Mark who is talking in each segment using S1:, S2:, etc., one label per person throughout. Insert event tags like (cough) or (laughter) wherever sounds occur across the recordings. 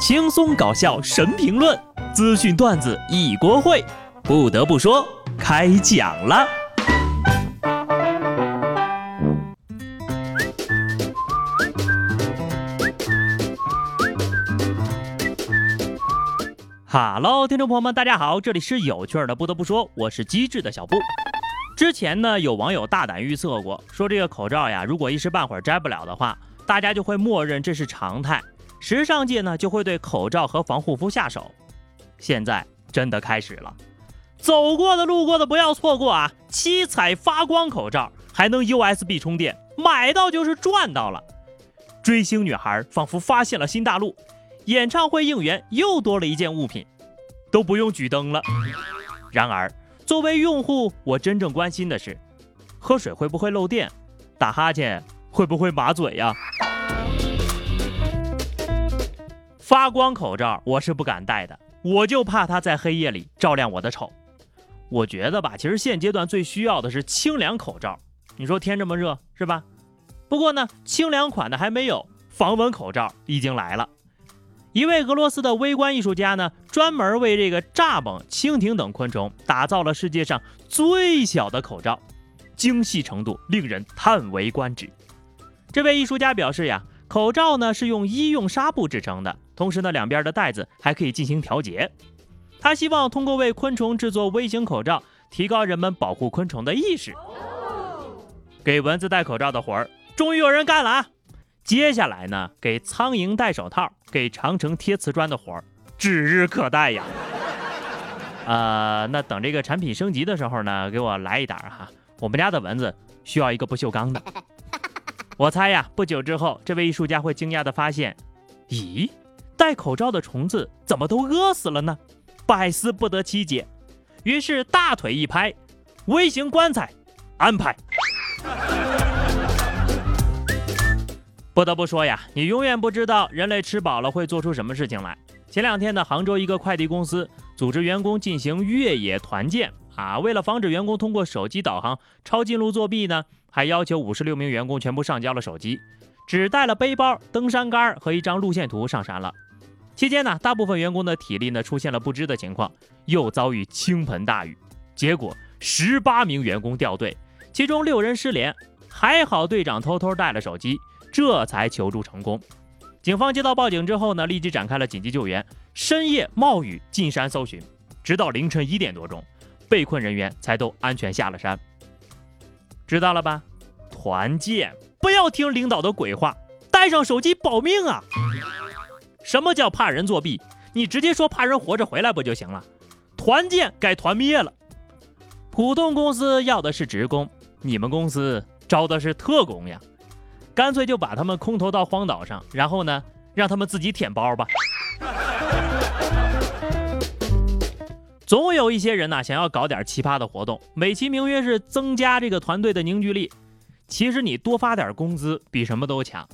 S1: 轻松搞笑神评论，资讯段子一锅烩。不得不说，开讲了。哈喽，听众朋友们，大家好，这里是有趣的。不得不说，我是机智的小布。之前呢，有网友大胆预测过，说这个口罩呀，如果一时半会儿摘不了的话，大家就会默认这是常态，时尚界呢就会对口罩和防护服下手。现在真的开始了，走过的、路过的不要错过啊！七彩发光口罩还能 USB 充电，买到就是赚到了。追星女孩仿佛发现了新大陆，演唱会应援又多了一件物品，都不用举灯了。然而。作为用户，我真正关心的是，喝水会不会漏电，打哈欠会不会麻嘴呀？发光口罩我是不敢戴的，我就怕它在黑夜里照亮我的丑。我觉得吧，其实现阶段最需要的是清凉口罩。你说天这么热，是吧？不过呢，清凉款的还没有，防蚊口罩已经来了。一位俄罗斯的微观艺术家呢，专门为这个蚱蜢、蜻蜓等昆虫打造了世界上最小的口罩，精细程度令人叹为观止。这位艺术家表示呀，口罩呢是用医用纱布制成的，同时呢两边的袋子还可以进行调节。他希望通过为昆虫制作微型口罩，提高人们保护昆虫的意识。给蚊子戴口罩的活儿，终于有人干了啊！接下来呢，给苍蝇戴手套，给长城贴瓷砖的活儿指日可待呀。(laughs) 呃，那等这个产品升级的时候呢，给我来一打哈。我们家的蚊子需要一个不锈钢的。(laughs) 我猜呀，不久之后，这位艺术家会惊讶地发现，咦，戴口罩的虫子怎么都饿死了呢？百思不得其解。于是大腿一拍，微型棺材安排。(laughs) 不得不说呀，你永远不知道人类吃饱了会做出什么事情来。前两天呢，杭州一个快递公司组织员工进行越野团建啊，为了防止员工通过手机导航抄近路作弊呢，还要求五十六名员工全部上交了手机，只带了背包、登山杆和一张路线图上山了。期间呢，大部分员工的体力呢出现了不支的情况，又遭遇倾盆大雨，结果十八名员工掉队，其中六人失联，还好队长偷偷带了手机。这才求助成功。警方接到报警之后呢，立即展开了紧急救援，深夜冒雨进山搜寻，直到凌晨一点多钟，被困人员才都安全下了山。知道了吧？团建不要听领导的鬼话，带上手机保命啊！什么叫怕人作弊？你直接说怕人活着回来不就行了？团建该团灭了。普通公司要的是职工，你们公司招的是特工呀！干脆就把他们空投到荒岛上，然后呢，让他们自己舔包吧。总有一些人呐，想要搞点奇葩的活动，美其名曰是增加这个团队的凝聚力。其实你多发点工资，比什么都强。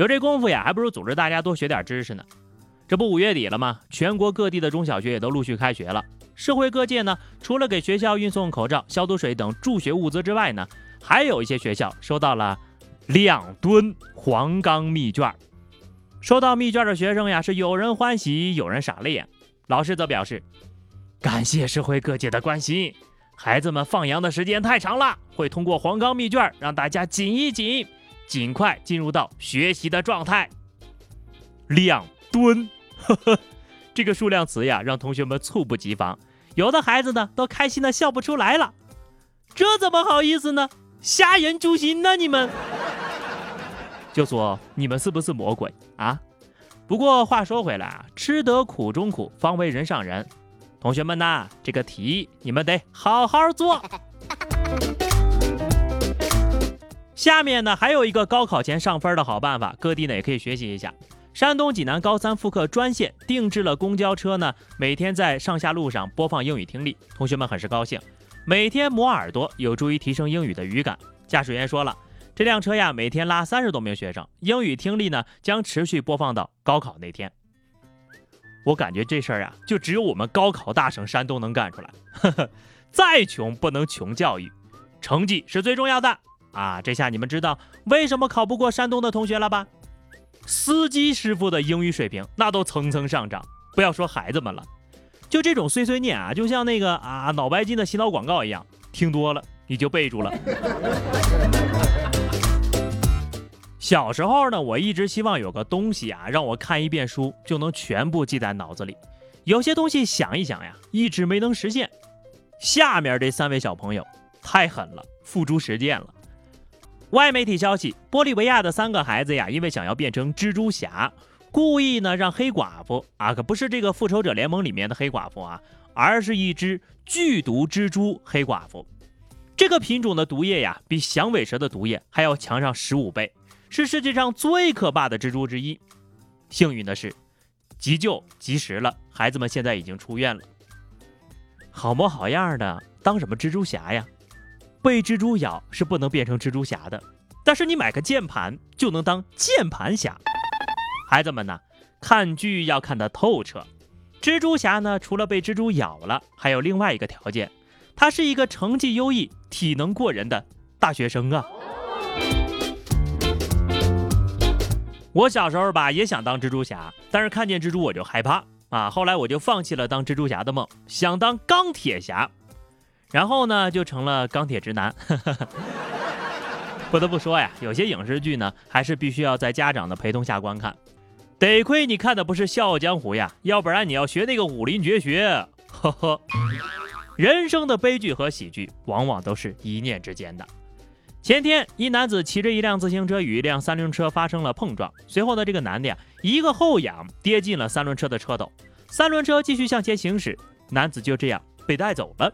S1: 有这功夫呀，还不如组织大家多学点知识呢。这不五月底了吗？全国各地的中小学也都陆续开学了。社会各界呢，除了给学校运送口罩、消毒水等助学物资之外呢，还有一些学校收到了。两吨黄冈密卷，收到密卷的学生呀，是有人欢喜，有人傻了眼。老师则表示，感谢社会各界的关心，孩子们放羊的时间太长了，会通过黄冈密卷让大家紧一紧，尽快进入到学习的状态。两吨，呵呵，这个数量词呀，让同学们猝不及防，有的孩子呢，都开心的笑不出来了。这怎么好意思呢？瞎人诛心呢，你们！(laughs) 就说你们是不是魔鬼啊？不过话说回来啊，吃得苦中苦，方为人上人。同学们呐，这个题你们得好好做。下面呢，还有一个高考前上分的好办法，各地呢也可以学习一下。山东济南高三复课专线定制了公交车呢，每天在上下路上播放英语听力，同学们很是高兴。每天磨耳朵，有助于提升英语的语感。驾驶员说了。这辆车呀，每天拉三十多名学生，英语听力呢将持续播放到高考那天。我感觉这事儿啊，就只有我们高考大省山东能干出来。呵 (laughs) 呵，再穷不能穷教育，成绩是最重要的啊！这下你们知道为什么考不过山东的同学了吧？司机师傅的英语水平那都蹭蹭上涨。不要说孩子们了，就这种碎碎念啊，就像那个啊脑白金的洗脑广告一样，听多了你就背住了。小时候呢，我一直希望有个东西啊，让我看一遍书就能全部记在脑子里。有些东西想一想呀，一直没能实现。下面这三位小朋友太狠了，付诸实践了。外媒体消息，玻利维亚的三个孩子呀，因为想要变成蜘蛛侠。故意呢，让黑寡妇啊，可不是这个复仇者联盟里面的黑寡妇啊，而是一只剧毒蜘蛛黑寡妇。这个品种的毒液呀，比响尾蛇的毒液还要强上十五倍，是世界上最可怕的蜘蛛之一。幸运的是，急救及时了，孩子们现在已经出院了。好模好样的，当什么蜘蛛侠呀？被蜘蛛咬是不能变成蜘蛛侠的，但是你买个键盘就能当键盘侠。孩子们呢，看剧要看得透彻。蜘蛛侠呢，除了被蜘蛛咬了，还有另外一个条件，他是一个成绩优异、体能过人的大学生啊。我小时候吧，也想当蜘蛛侠，但是看见蜘蛛我就害怕啊。后来我就放弃了当蜘蛛侠的梦，想当钢铁侠，然后呢，就成了钢铁直男。(laughs) 不得不说呀，有些影视剧呢，还是必须要在家长的陪同下观看。得亏你看的不是《笑傲江湖》呀，要不然你要学那个武林绝学，呵呵。人生的悲剧和喜剧往往都是一念之间的。前天，一男子骑着一辆自行车与一辆三轮车发生了碰撞，随后呢，这个男的呀，一个后仰跌进了三轮车的车斗，三轮车继续向前行驶，男子就这样被带走了。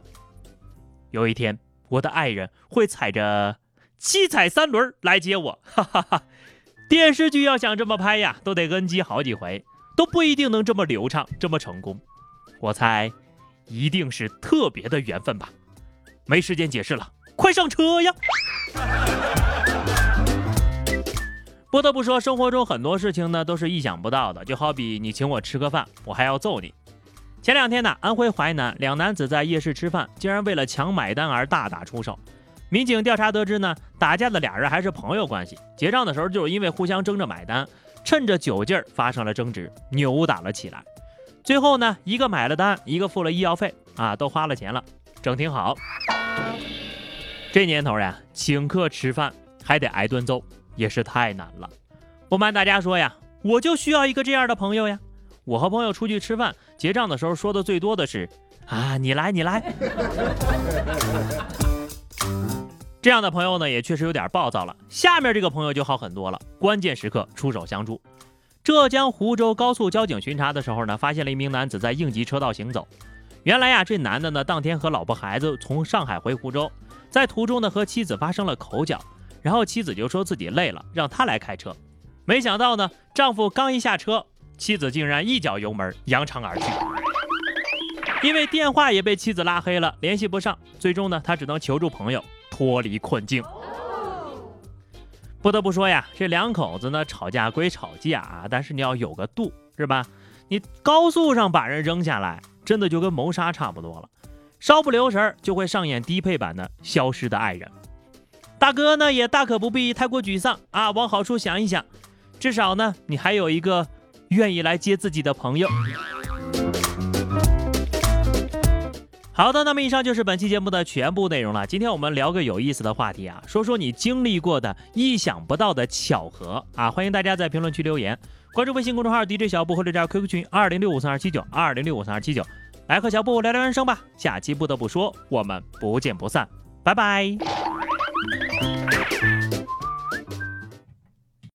S1: 有一天，我的爱人会踩着七彩三轮来接我，(laughs) 哈哈哈。电视剧要想这么拍呀，都得 NG 好几回，都不一定能这么流畅，这么成功。我猜，一定是特别的缘分吧。没时间解释了，快上车呀！(laughs) 不得不说，生活中很多事情呢都是意想不到的，就好比你请我吃个饭，我还要揍你。前两天呢，安徽淮南两男子在夜市吃饭，竟然为了抢买单而大打出手。民警调查得知呢，打架的俩人还是朋友关系，结账的时候就是因为互相争着买单，趁着酒劲儿发生了争执，扭打了起来。最后呢，一个买了单，一个付了医药费，啊，都花了钱了，整挺好。这年头呀，请客吃饭还得挨顿揍，(laughs) 也是太难了。不瞒大家说呀，我就需要一个这样的朋友呀。我和朋友出去吃饭，结账的时候说的最多的是，啊，你来，你来。(laughs) 这样的朋友呢，也确实有点暴躁了。下面这个朋友就好很多了，关键时刻出手相助。浙江湖州高速交警巡查的时候呢，发现了一名男子在应急车道行走。原来呀，这男的呢，当天和老婆孩子从上海回湖州，在途中呢和妻子发生了口角，然后妻子就说自己累了，让他来开车。没想到呢，丈夫刚一下车，妻子竟然一脚油门扬长而去。因为电话也被妻子拉黑了，联系不上，最终呢，他只能求助朋友。脱离困境，不得不说呀，这两口子呢吵架归吵架啊，但是你要有个度，是吧？你高速上把人扔下来，真的就跟谋杀差不多了，稍不留神就会上演低配版的《消失的爱人》。大哥呢也大可不必太过沮丧啊，往好处想一想，至少呢你还有一个愿意来接自己的朋友。好的，那么以上就是本期节目的全部内容了。今天我们聊个有意思的话题啊，说说你经历过的意想不到的巧合啊！欢迎大家在评论区留言，关注微信公众号 DJ 小布或者加 QQ 群二零六五三二七九二零六五三二七九，来和小布聊聊人生吧。下期不得不说，我们不见不散，拜拜。